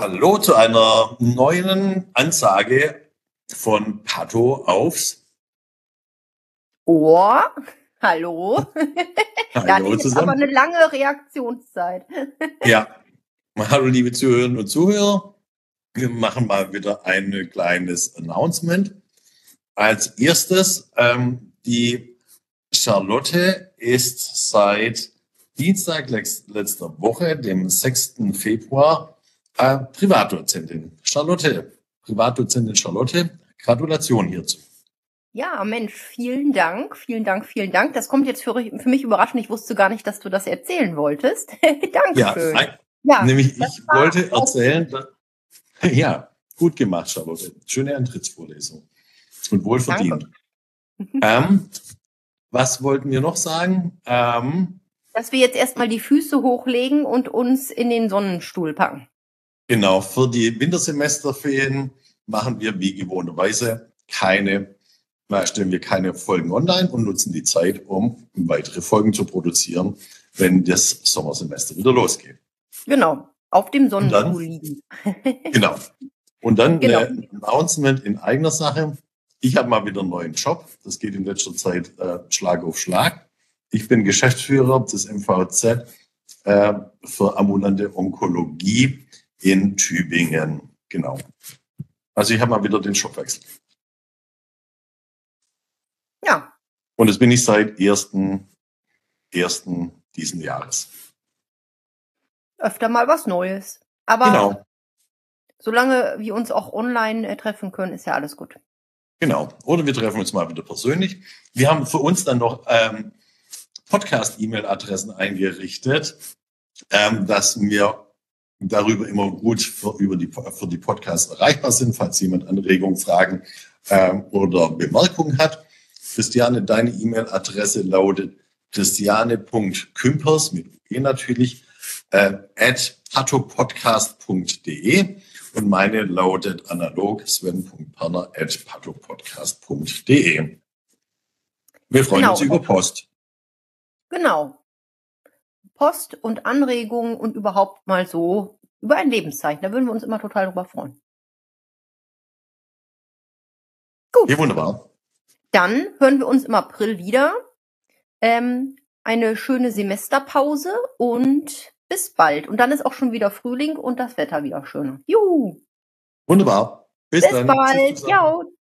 Hallo zu einer neuen Ansage von Pato aufs Ohr. Hallo. Hallo da ist zusammen. aber eine lange Reaktionszeit. Ja, hallo liebe Zuhörerinnen und Zuhörer. Wir machen mal wieder ein kleines Announcement. Als erstes, ähm, die Charlotte ist seit Dienstag letzter Woche, dem 6. Februar, äh, Privatdozentin. Charlotte, Privatdozentin Charlotte, Gratulation hierzu. Ja, Mensch, vielen Dank, vielen Dank, vielen Dank. Das kommt jetzt für, für mich überraschend. Ich wusste gar nicht, dass du das erzählen wolltest. Ja, Dankeschön. ein- Ja, Nämlich, ich wollte erzählen, ja, gut gemacht, Charlotte. Schöne Antrittsvorlesung. Und wohlverdient. Ähm, was wollten wir noch sagen? Ähm, dass wir jetzt erstmal die Füße hochlegen und uns in den Sonnenstuhl packen. Genau, für die Wintersemesterferien machen wir wie gewohnterweise keine, stellen wir keine Folgen online und nutzen die Zeit, um weitere Folgen zu produzieren, wenn das Sommersemester wieder losgeht. Genau, auf dem? Sonnenstuhl liegen. Genau. Und dann Genau. ein Announcement in eigener Sache. Ich habe mal wieder einen neuen Job. Das geht in letzter Zeit äh, Schlag auf Schlag. Ich bin Geschäftsführer des MVZ äh, für ambulante Onkologie in Tübingen. Genau. Also ich habe mal wieder den Jobwechsel. Ja, Und das bin ich seit 1.1. diesen Jahres. öfter mal was Neues. Aber Genau. solange wir uns auch online äh, treffen können, ist ja alles gut. Genau. Oder wir treffen uns mal wieder persönlich. Wir haben für uns dann noch ähm, Podcast-E-Mail-Adressen eingerichtet, ähm, dass wir darüber immer gut für, über die, für die Podcasts erreichbar sind, falls jemand Anregungen, Fragen ähm, oder Bemerkungen hat. Christiane, deine E-Mail-Adresse lautet christiane.kümpers mit E natürlich äh, at patopodcast.de und meine lautet analog sven.perner at patopodcast.de. Wir freuen Genau. uns über Post. Genau. Post und Anregungen und überhaupt mal so über ein Lebenszeichen. Da würden wir uns immer total drüber freuen. Ja, wunderbar. Dann hören wir uns im April wieder. Ähm, eine schöne Semesterpause und bis bald. Und dann ist auch schon wieder Frühling und das Wetter wieder schöner. Juhu! Wunderbar. Bis, Bis dann. bald. Ciao.